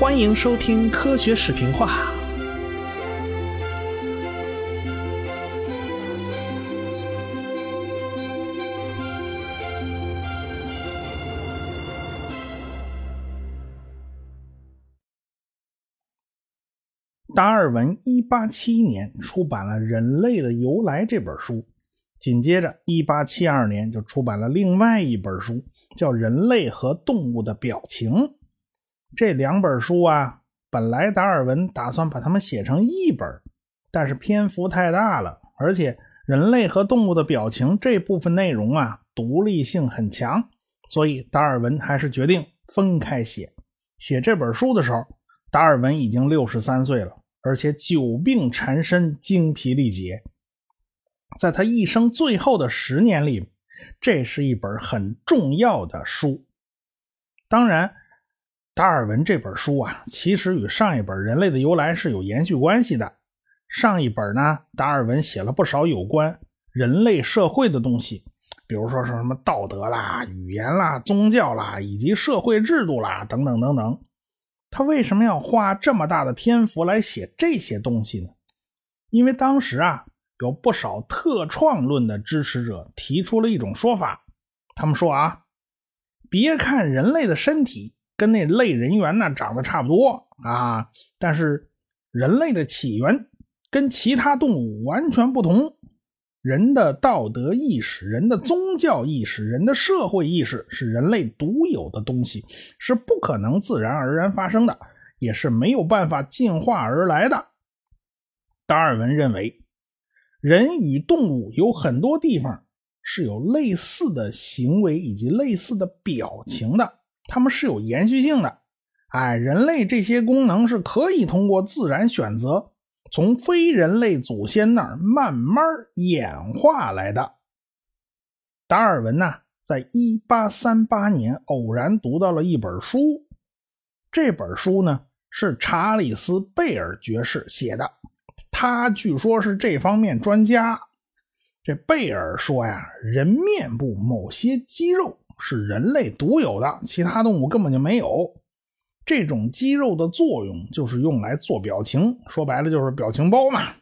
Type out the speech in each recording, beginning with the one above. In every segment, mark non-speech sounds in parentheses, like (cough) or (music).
欢迎收听科学视频化。达尔文1871年出版了《人类的由来》这本书，紧接着1872年就出版了另外一本书，叫《人类和动物的表情》。这两本书啊，本来达尔文打算把它们写成一本，但是篇幅太大了，而且《人类和动物的表情》这部分内容啊，独立性很强，所以达尔文还是决定分开写。写这本书的时候，达尔文已经六十三岁了，而且久病缠身，精疲力竭。在他一生最后的十年里，这是一本很重要的书。当然。达尔文这本书啊，其实与上一本《人类的由来》是有延续关系的。上一本呢，达尔文写了不少有关人类社会的东西，比如说说什么道德啦、语言啦、宗教啦，以及社会制度啦，等等等等。他为什么要花这么大的篇幅来写这些东西呢？因为当时啊，有不少特创论的支持者提出了一种说法，他们说啊，别看人类的身体。跟那类人猿呢长得差不多啊，但是人类的起源跟其他动物完全不同。人的道德意识、人的宗教意识、人的社会意识是人类独有的东西，是不可能自然而然发生的，也是没有办法进化而来的。达尔文认为，人与动物有很多地方是有类似的行为以及类似的表情的。它们是有延续性的，哎，人类这些功能是可以通过自然选择，从非人类祖先那儿慢慢演化来的。达尔文呢，在一八三八年偶然读到了一本书，这本书呢是查理斯·贝尔爵士写的，他据说是这方面专家。这贝尔说呀，人面部某些肌肉。是人类独有的，其他动物根本就没有。这种肌肉的作用就是用来做表情，说白了就是表情包嘛。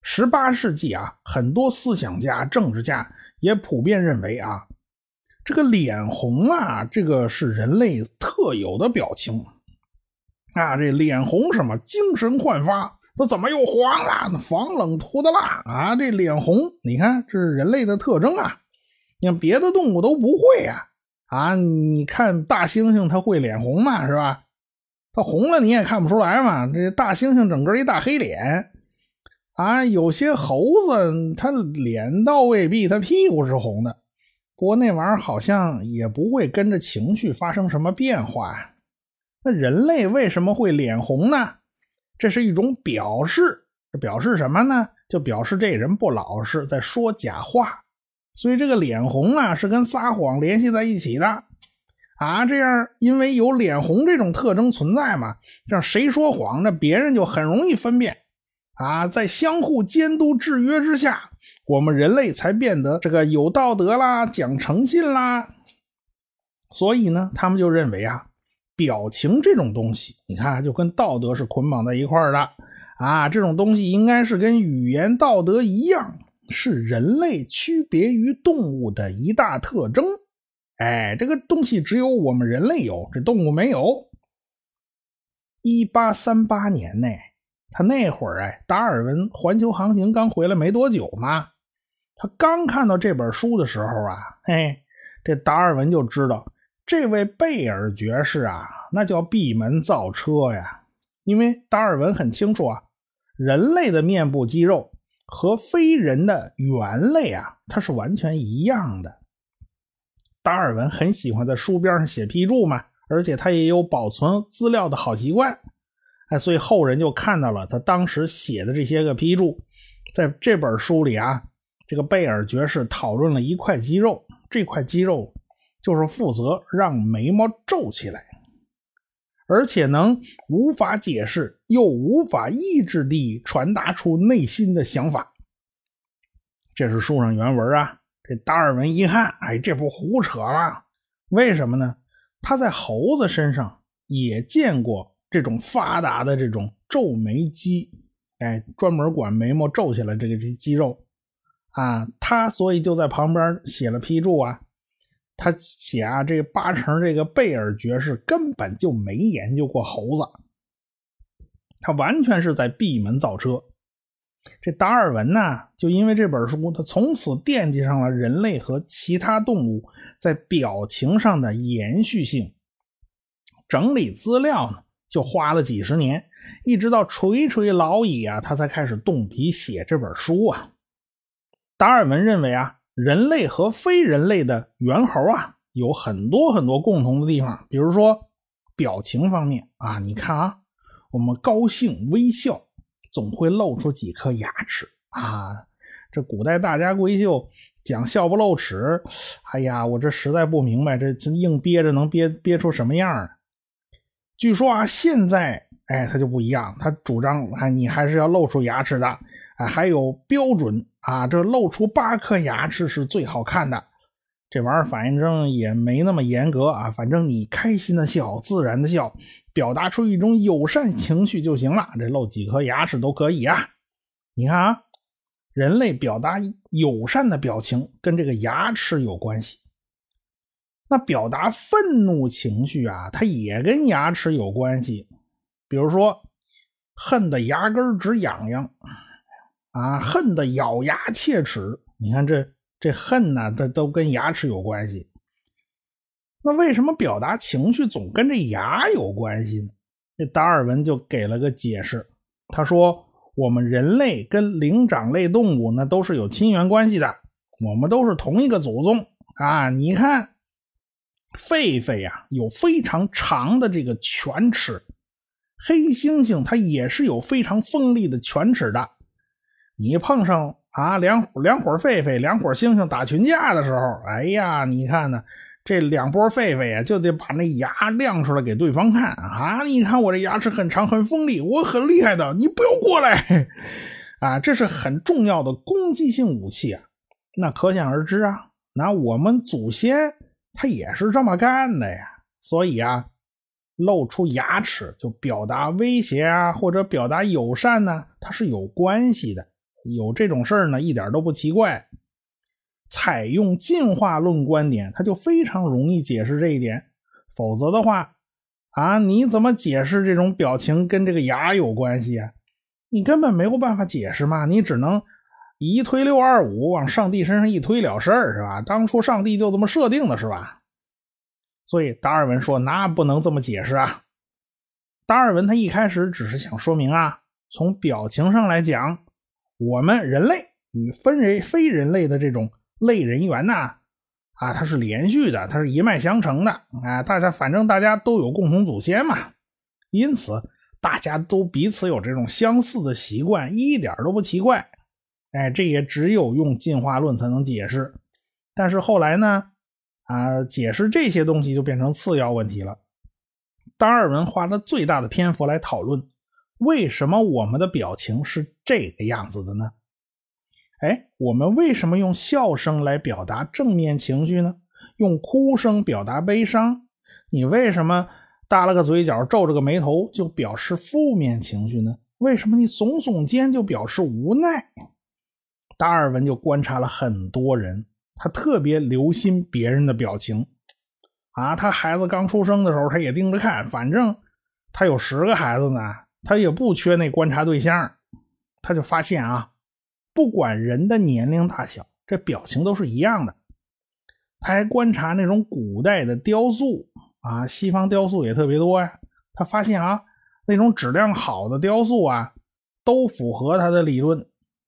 十八世纪啊，很多思想家、政治家也普遍认为啊，这个脸红啊，这个是人类特有的表情啊。这脸红什么？精神焕发。那怎么又黄了？那防冷涂的蜡啊。这脸红，你看这是人类的特征啊。你看别的动物都不会啊啊！你看大猩猩，它会脸红嘛，是吧？它红了你也看不出来嘛。这大猩猩整个一大黑脸啊，有些猴子它脸倒未必，它屁股是红的。不过那玩意儿好像也不会跟着情绪发生什么变化。那人类为什么会脸红呢？这是一种表示，表示什么呢？就表示这人不老实，在说假话。所以这个脸红啊，是跟撒谎联系在一起的，啊，这样因为有脸红这种特征存在嘛，这样谁说谎，那别人就很容易分辨，啊，在相互监督制约之下，我们人类才变得这个有道德啦，讲诚信啦。所以呢，他们就认为啊，表情这种东西，你看就跟道德是捆绑在一块儿的，啊，这种东西应该是跟语言道德一样。是人类区别于动物的一大特征，哎，这个东西只有我们人类有，这动物没有。一八三八年呢，他那会儿哎，达尔文环球航行刚回来没多久嘛，他刚看到这本书的时候啊，嘿，这达尔文就知道这位贝尔爵士啊，那叫闭门造车呀，因为达尔文很清楚啊，人类的面部肌肉。和非人的猿类啊，它是完全一样的。达尔文很喜欢在书边上写批注嘛，而且他也有保存资料的好习惯，哎，所以后人就看到了他当时写的这些个批注。在这本书里啊，这个贝尔爵士讨论了一块肌肉，这块肌肉就是负责让眉毛皱起来。而且能无法解释又无法抑制地传达出内心的想法，这是书上原文啊。这达尔文一看，哎，这不胡扯吗？为什么呢？他在猴子身上也见过这种发达的这种皱眉肌，哎，专门管眉毛皱起来这个肌肌肉啊，他所以就在旁边写了批注啊。他写啊，这八成这个贝尔爵士根本就没研究过猴子，他完全是在闭门造车。这达尔文呢，就因为这本书，他从此惦记上了人类和其他动物在表情上的延续性。整理资料呢，就花了几十年，一直到垂垂老矣啊，他才开始动笔写这本书啊。达尔文认为啊。人类和非人类的猿猴啊，有很多很多共同的地方，比如说表情方面啊，你看啊，我们高兴微笑总会露出几颗牙齿啊。这古代大家闺秀讲笑不露齿，哎呀，我这实在不明白，这硬憋着能憋憋出什么样啊据说啊，现在哎，他就不一样，他主张啊，你还是要露出牙齿的。啊，还有标准啊，这露出八颗牙齿是最好看的。这玩意儿反正也没那么严格啊，反正你开心的笑，自然的笑，表达出一种友善情绪就行了。这露几颗牙齿都可以啊。你看啊，人类表达友善的表情跟这个牙齿有关系。那表达愤怒情绪啊，它也跟牙齿有关系。比如说，恨得牙根直痒痒。啊，恨得咬牙切齿！你看这这恨呢，它都跟牙齿有关系。那为什么表达情绪总跟这牙有关系呢？这达尔文就给了个解释，他说：“我们人类跟灵长类动物那都是有亲缘关系的，我们都是同一个祖宗啊！你看，狒狒呀，有非常长的这个犬齿；黑猩猩它也是有非常锋利的犬齿的。”你碰上啊两两伙狒狒、两伙猩猩打群架的时候，哎呀，你看呢，这两波狒狒啊，就得把那牙亮出来给对方看啊！你看我这牙齿很长、很锋利，我很厉害的，你不要过来 (laughs) 啊！这是很重要的攻击性武器啊！那可想而知啊，那我们祖先他也是这么干的呀。所以啊，露出牙齿就表达威胁啊，或者表达友善呢，它是有关系的。有这种事儿呢，一点都不奇怪。采用进化论观点，它就非常容易解释这一点。否则的话，啊，你怎么解释这种表情跟这个牙有关系啊？你根本没有办法解释嘛，你只能一推六二五往上帝身上一推了事儿，是吧？当初上帝就这么设定的，是吧？所以达尔文说，那不能这么解释啊。达尔文他一开始只是想说明啊，从表情上来讲。我们人类与分人非人类的这种类人猿呐，啊，它是连续的，它是一脉相承的啊。大家反正大家都有共同祖先嘛，因此大家都彼此有这种相似的习惯，一点都不奇怪。哎，这也只有用进化论才能解释。但是后来呢，啊，解释这些东西就变成次要问题了。达尔文花了最大的篇幅来讨论。为什么我们的表情是这个样子的呢？哎，我们为什么用笑声来表达正面情绪呢？用哭声表达悲伤？你为什么耷了个嘴角、皱着个眉头就表示负面情绪呢？为什么你耸耸肩就表示无奈？达尔文就观察了很多人，他特别留心别人的表情。啊，他孩子刚出生的时候，他也盯着看，反正他有十个孩子呢。他也不缺那观察对象，他就发现啊，不管人的年龄大小，这表情都是一样的。他还观察那种古代的雕塑啊，西方雕塑也特别多呀。他发现啊，那种质量好的雕塑啊，都符合他的理论。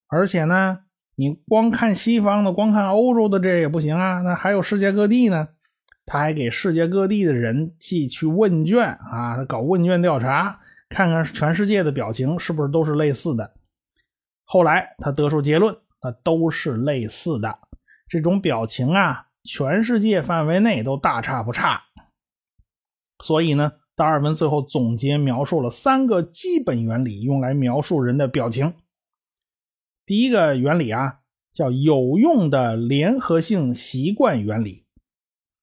而且呢，你光看西方的，光看欧洲的，这也不行啊。那还有世界各地呢，他还给世界各地的人寄去问卷啊，他搞问卷调查。看看全世界的表情是不是都是类似的？后来他得出结论，那都是类似的。这种表情啊，全世界范围内都大差不差。所以呢，达尔文最后总结描述了三个基本原理，用来描述人的表情。第一个原理啊，叫有用的联合性习惯原理。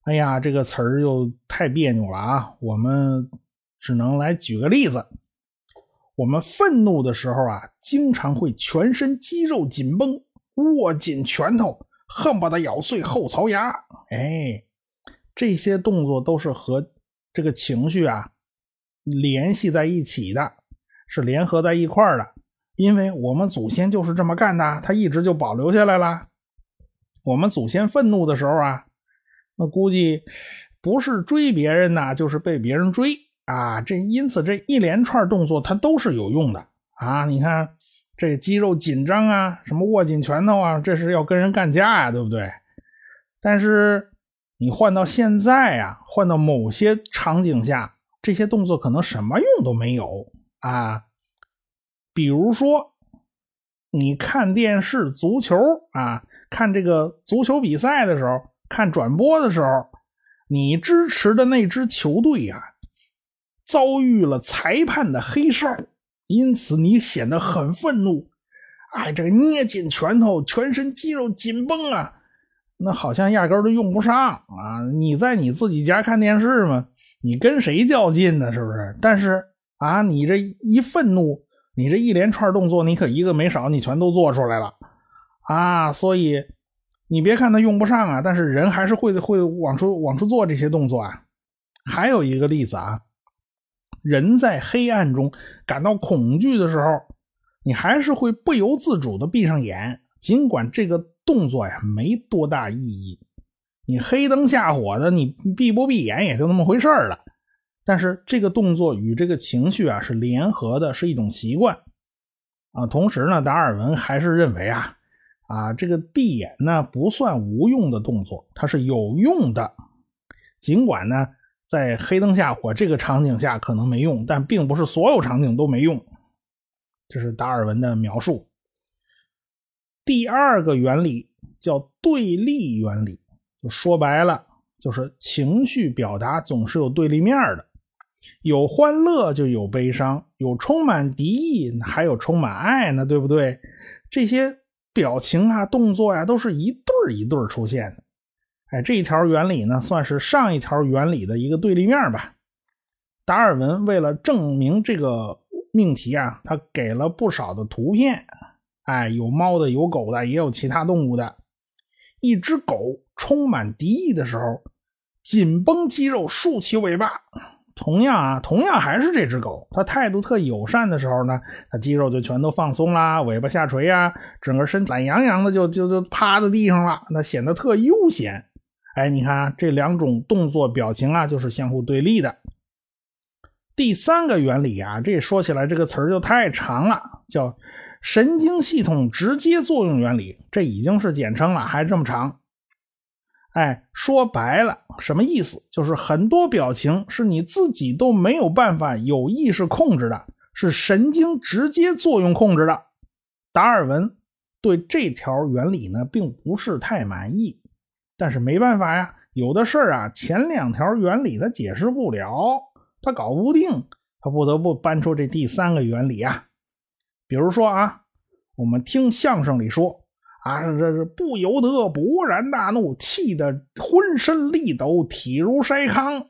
哎呀，这个词儿又太别扭了啊！我们。只能来举个例子。我们愤怒的时候啊，经常会全身肌肉紧绷，握紧拳头，恨不得咬碎后槽牙。哎，这些动作都是和这个情绪啊联系在一起的，是联合在一块儿的。因为我们祖先就是这么干的，他一直就保留下来了。我们祖先愤怒的时候啊，那估计不是追别人呐，就是被别人追。啊，这因此这一连串动作它都是有用的啊！你看这肌肉紧张啊，什么握紧拳头啊，这是要跟人干架呀，对不对？但是你换到现在啊，换到某些场景下，这些动作可能什么用都没有啊。比如说，你看电视足球啊，看这个足球比赛的时候，看转播的时候，你支持的那支球队呀。遭遇了裁判的黑哨，因此你显得很愤怒。哎，这个捏紧拳头，全身肌肉紧绷啊，那好像压根都用不上啊！你在你自己家看电视吗？你跟谁较劲呢？是不是？但是啊，你这一愤怒，你这一连串动作，你可一个没少，你全都做出来了啊！所以你别看他用不上啊，但是人还是会会往出往出做这些动作啊。还有一个例子啊。人在黑暗中感到恐惧的时候，你还是会不由自主的闭上眼，尽管这个动作呀没多大意义。你黑灯瞎火的，你闭不闭眼也就那么回事了。但是这个动作与这个情绪啊是联合的，是一种习惯啊。同时呢，达尔文还是认为啊啊这个闭眼呢不算无用的动作，它是有用的，尽管呢。在黑灯瞎火这个场景下可能没用，但并不是所有场景都没用。这是达尔文的描述。第二个原理叫对立原理，就说白了就是情绪表达总是有对立面的，有欢乐就有悲伤，有充满敌意还有充满爱呢，对不对？这些表情啊、动作呀，都是一对儿一对儿出现的。哎，这一条原理呢，算是上一条原理的一个对立面吧。达尔文为了证明这个命题啊，他给了不少的图片。哎，有猫的，有狗的，也有其他动物的。一只狗充满敌意的时候，紧绷肌肉，竖起尾巴。同样啊，同样还是这只狗，它态度特友善的时候呢，它肌肉就全都放松啦，尾巴下垂啊，整个身懒洋洋的就就就趴在地上了，那显得特悠闲。哎，你看这两种动作表情啊，就是相互对立的。第三个原理啊，这说起来这个词儿就太长了，叫神经系统直接作用原理，这已经是简称了，还这么长。哎，说白了，什么意思？就是很多表情是你自己都没有办法有意识控制的，是神经直接作用控制的。达尔文对这条原理呢，并不是太满意。但是没办法呀，有的事儿啊，前两条原理他解释不了，他搞不定，他不得不搬出这第三个原理啊。比如说啊，我们听相声里说啊，这是不由得勃然大怒，气得浑身力抖，体如筛糠。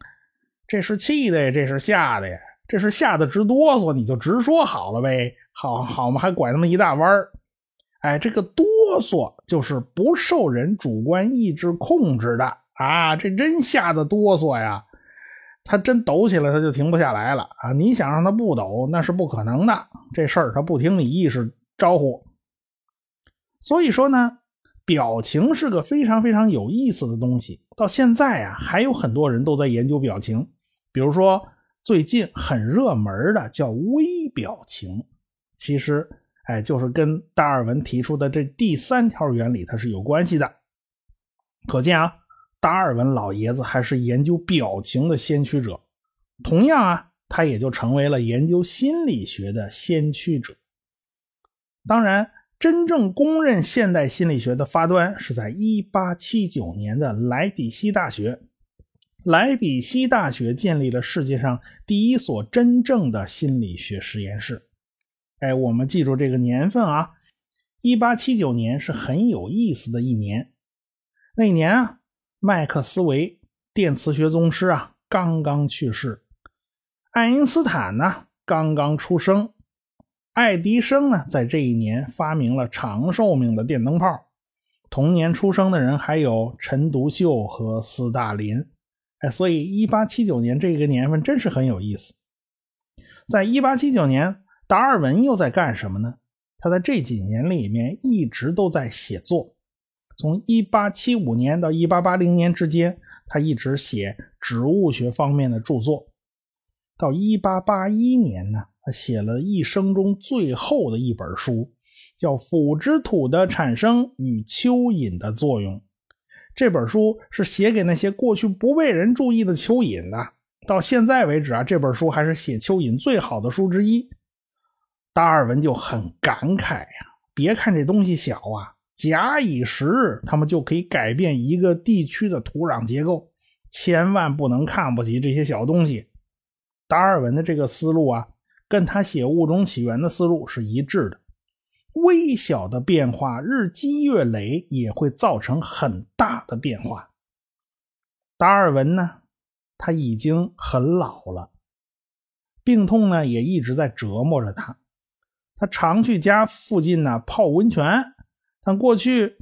这是气的呀，这是吓的呀，这是吓得直哆嗦，你就直说好了呗，好好嘛，还拐那么一大弯儿。哎，这个哆嗦就是不受人主观意志控制的啊！这真吓得哆嗦呀，他真抖起来，他就停不下来了啊！你想让他不抖，那是不可能的。这事儿他不听你意识招呼。所以说呢，表情是个非常非常有意思的东西。到现在啊，还有很多人都在研究表情，比如说最近很热门的叫微表情，其实。哎，就是跟达尔文提出的这第三条原理，它是有关系的。可见啊，达尔文老爷子还是研究表情的先驱者。同样啊，他也就成为了研究心理学的先驱者。当然，真正公认现代心理学的发端是在1879年的莱比锡大学。莱比锡大学建立了世界上第一所真正的心理学实验室。哎，我们记住这个年份啊，一八七九年是很有意思的一年。那年啊，麦克斯韦电磁学宗师啊刚刚去世。爱因斯坦呢刚刚出生，爱迪生呢在这一年发明了长寿命的电灯泡。同年出生的人还有陈独秀和斯大林。哎，所以一八七九年这个年份真是很有意思。在一八七九年，达尔文又在干什么呢？他在这几年里面一直都在写作。从一八七五年到一八八零年之间，他一直写植物学方面的著作。到一八八一年呢，他写了一生中最后的一本书，叫《腐殖土的产生与蚯蚓的作用》。这本书是写给那些过去不被人注意的蚯蚓的。到现在为止啊，这本书还是写蚯蚓最好的书之一。达尔文就很感慨呀，别看这东西小啊，假以时日，他们就可以改变一个地区的土壤结构，千万不能看不起这些小东西。达尔文的这个思路啊，跟他写《物种起源》的思路是一致的。微小的变化，日积月累也会造成很大的变化。达尔文呢，他已经很老了，病痛呢也一直在折磨着他。他常去家附近呢泡温泉，但过去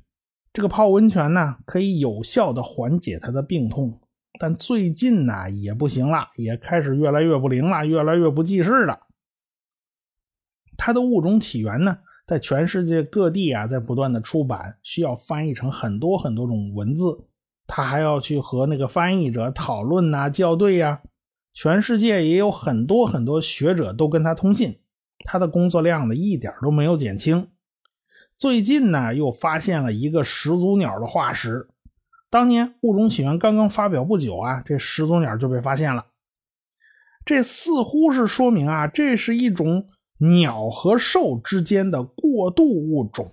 这个泡温泉呢可以有效的缓解他的病痛。但最近呢也不行了，也开始越来越不灵了，越来越不济事了。他的物种起源呢，在全世界各地啊，在不断的出版，需要翻译成很多很多种文字。他还要去和那个翻译者讨论呐，校对呀。全世界也有很多很多学者都跟他通信，他的工作量呢一点都没有减轻。最近呢，又发现了一个始祖鸟的化石。当年《物种起源》刚刚发表不久啊，这始祖鸟就被发现了。这似乎是说明啊，这是一种鸟和兽之间的过渡物种。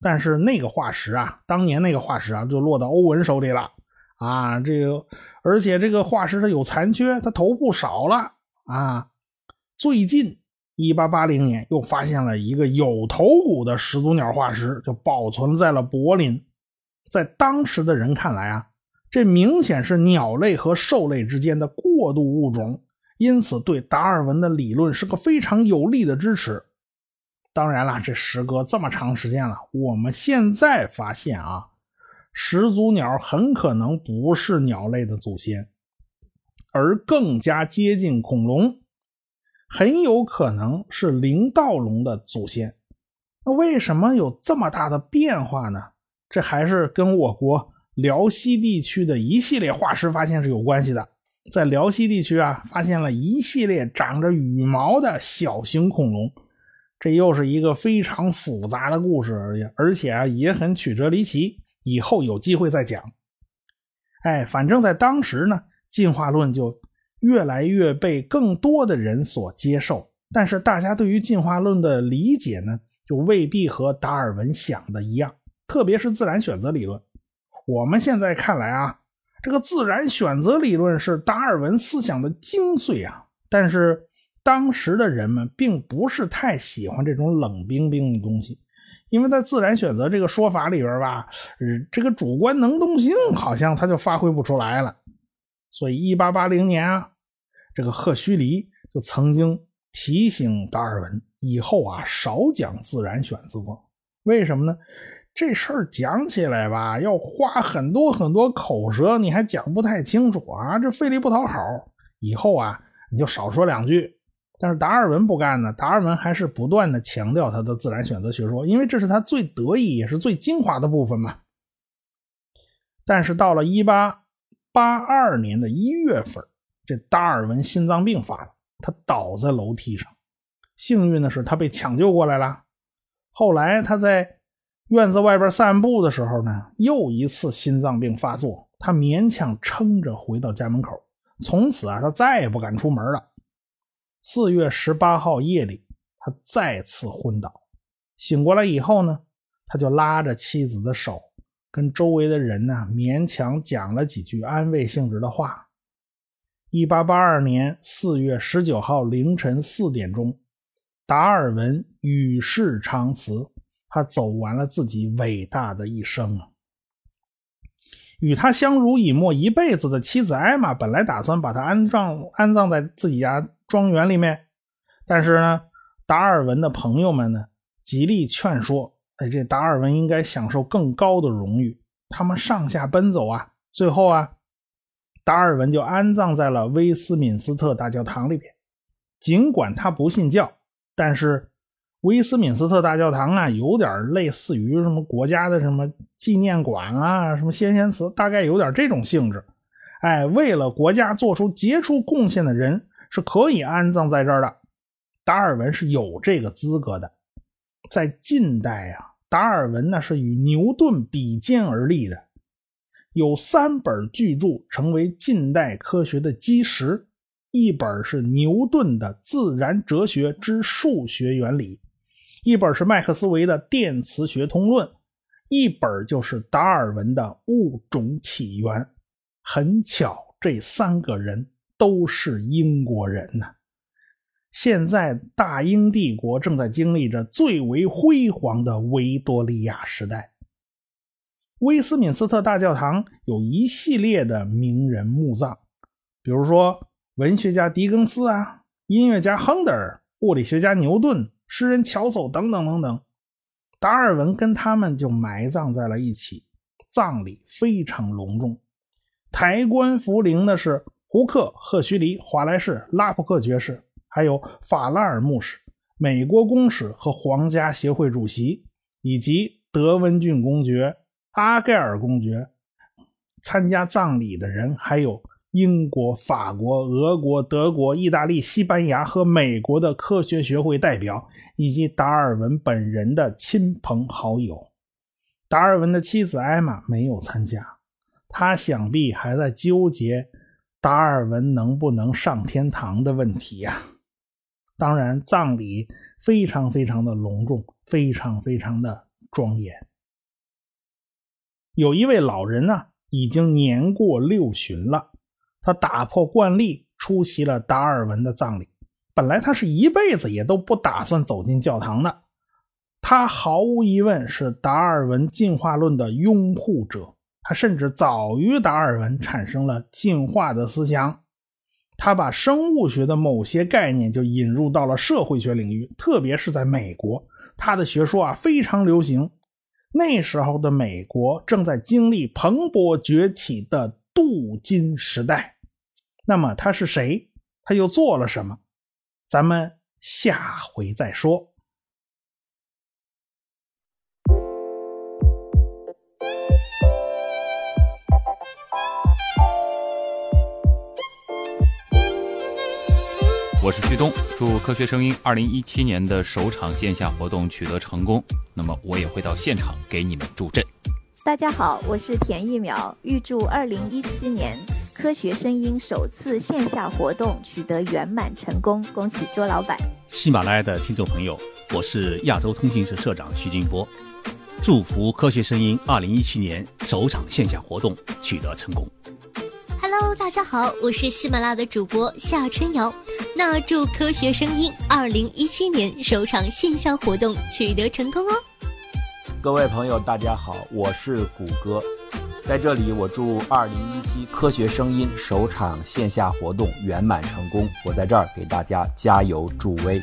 但是那个化石啊，当年那个化石啊，就落到欧文手里了啊。这个，而且这个化石它有残缺，它头部少了啊。最近，1880年又发现了一个有头骨的始祖鸟化石，就保存在了柏林。在当时的人看来啊，这明显是鸟类和兽类之间的过渡物种，因此对达尔文的理论是个非常有力的支持。当然了，这时隔这么长时间了，我们现在发现啊，始祖鸟很可能不是鸟类的祖先，而更加接近恐龙，很有可能是灵盗龙的祖先。那为什么有这么大的变化呢？这还是跟我国辽西地区的一系列化石发现是有关系的。在辽西地区啊，发现了一系列长着羽毛的小型恐龙，这又是一个非常复杂的故事，而且而且啊也很曲折离奇。以后有机会再讲。哎，反正在当时呢，进化论就越来越被更多的人所接受，但是大家对于进化论的理解呢，就未必和达尔文想的一样。特别是自然选择理论，我们现在看来啊，这个自然选择理论是达尔文思想的精髓啊。但是当时的人们并不是太喜欢这种冷冰冰的东西，因为在自然选择这个说法里边吧，这个主观能动性好像他就发挥不出来了。所以，一八八零年啊，这个赫胥黎就曾经提醒达尔文以后啊少讲自然选择，为什么呢？这事儿讲起来吧，要花很多很多口舌，你还讲不太清楚啊，这费力不讨好。以后啊，你就少说两句。但是达尔文不干呢，达尔文还是不断的强调他的自然选择学说，因为这是他最得意也是最精华的部分嘛。但是到了一八八二年的一月份，这达尔文心脏病发了，他倒在楼梯上。幸运的是，他被抢救过来了。后来他在。院子外边散步的时候呢，又一次心脏病发作，他勉强撑着回到家门口。从此啊，他再也不敢出门了。四月十八号夜里，他再次昏倒。醒过来以后呢，他就拉着妻子的手，跟周围的人呢勉强讲了几句安慰性质的话。一八八二年四月十九号凌晨四点钟，达尔文与世长辞。他走完了自己伟大的一生啊！与他相濡以沫一辈子的妻子艾玛，本来打算把他安葬安葬在自己家庄园里面。但是呢，达尔文的朋友们呢，极力劝说，哎，这达尔文应该享受更高的荣誉。他们上下奔走啊，最后啊，达尔文就安葬在了威斯敏斯特大教堂里边。尽管他不信教，但是威斯敏斯特大教堂啊，有点类似于什么国家的什么纪念馆啊，什么先贤祠，大概有点这种性质。哎，为了国家做出杰出贡献的人是可以安葬在这儿的。达尔文是有这个资格的。在近代啊，达尔文呢是与牛顿比肩而立的，有三本巨著成为近代科学的基石。一本是牛顿的《自然哲学之数学原理》，一本是麦克斯韦的《电磁学通论》，一本就是达尔文的《物种起源》。很巧，这三个人都是英国人呐。现在大英帝国正在经历着最为辉煌的维多利亚时代。威斯敏斯特大教堂有一系列的名人墓葬，比如说。文学家狄更斯啊，音乐家亨德尔，物理学家牛顿，诗人乔叟等等等等，达尔文跟他们就埋葬在了一起，葬礼非常隆重。抬棺扶灵的是胡克、赫胥黎、华莱士、拉普克爵士，还有法拉尔牧师、美国公使和皇家协会主席，以及德文郡公爵、阿盖尔公爵。参加葬礼的人还有。英国、法国、俄国、德国、意大利、西班牙和美国的科学学会代表，以及达尔文本人的亲朋好友。达尔文的妻子艾玛没有参加，她想必还在纠结达尔文能不能上天堂的问题呀。当然，葬礼非常非常的隆重，非常非常的庄严。有一位老人呢，已经年过六旬了。他打破惯例，出席了达尔文的葬礼。本来他是一辈子也都不打算走进教堂的。他毫无疑问是达尔文进化论的拥护者，他甚至早于达尔文产生了进化的思想。他把生物学的某些概念就引入到了社会学领域，特别是在美国，他的学说啊非常流行。那时候的美国正在经历蓬勃崛起的镀金时代。那么他是谁？他又做了什么？咱们下回再说。我是旭东，祝科学声音二零一七年的首场线下活动取得成功。那么我也会到现场给你们助阵。大家好，我是田一苗，预祝二零一七年。科学声音首次线下活动取得圆满成功，恭喜周老板！喜马拉雅的听众朋友，我是亚洲通信社社长徐金波，祝福科学声音二零一七年首场线下活动取得成功。Hello，大家好，我是喜马拉雅的主播夏春瑶，那祝科学声音二零一七年首场线下活动取得成功哦。各位朋友，大家好，我是谷歌。在这里，我祝二零一七科学声音首场线下活动圆满成功。我在这儿给大家加油助威。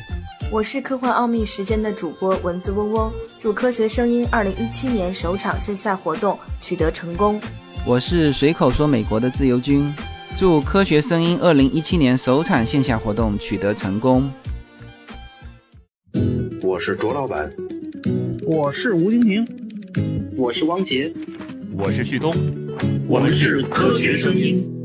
我是科幻奥秘时间的主播蚊子嗡嗡，祝科学声音二零一七年首场线下活动取得成功。我是随口说美国的自由军，祝科学声音二零一七年首场线下活动取得成功。我是卓老板，我是吴金平，我是汪杰。我是旭东，我们是科学声音。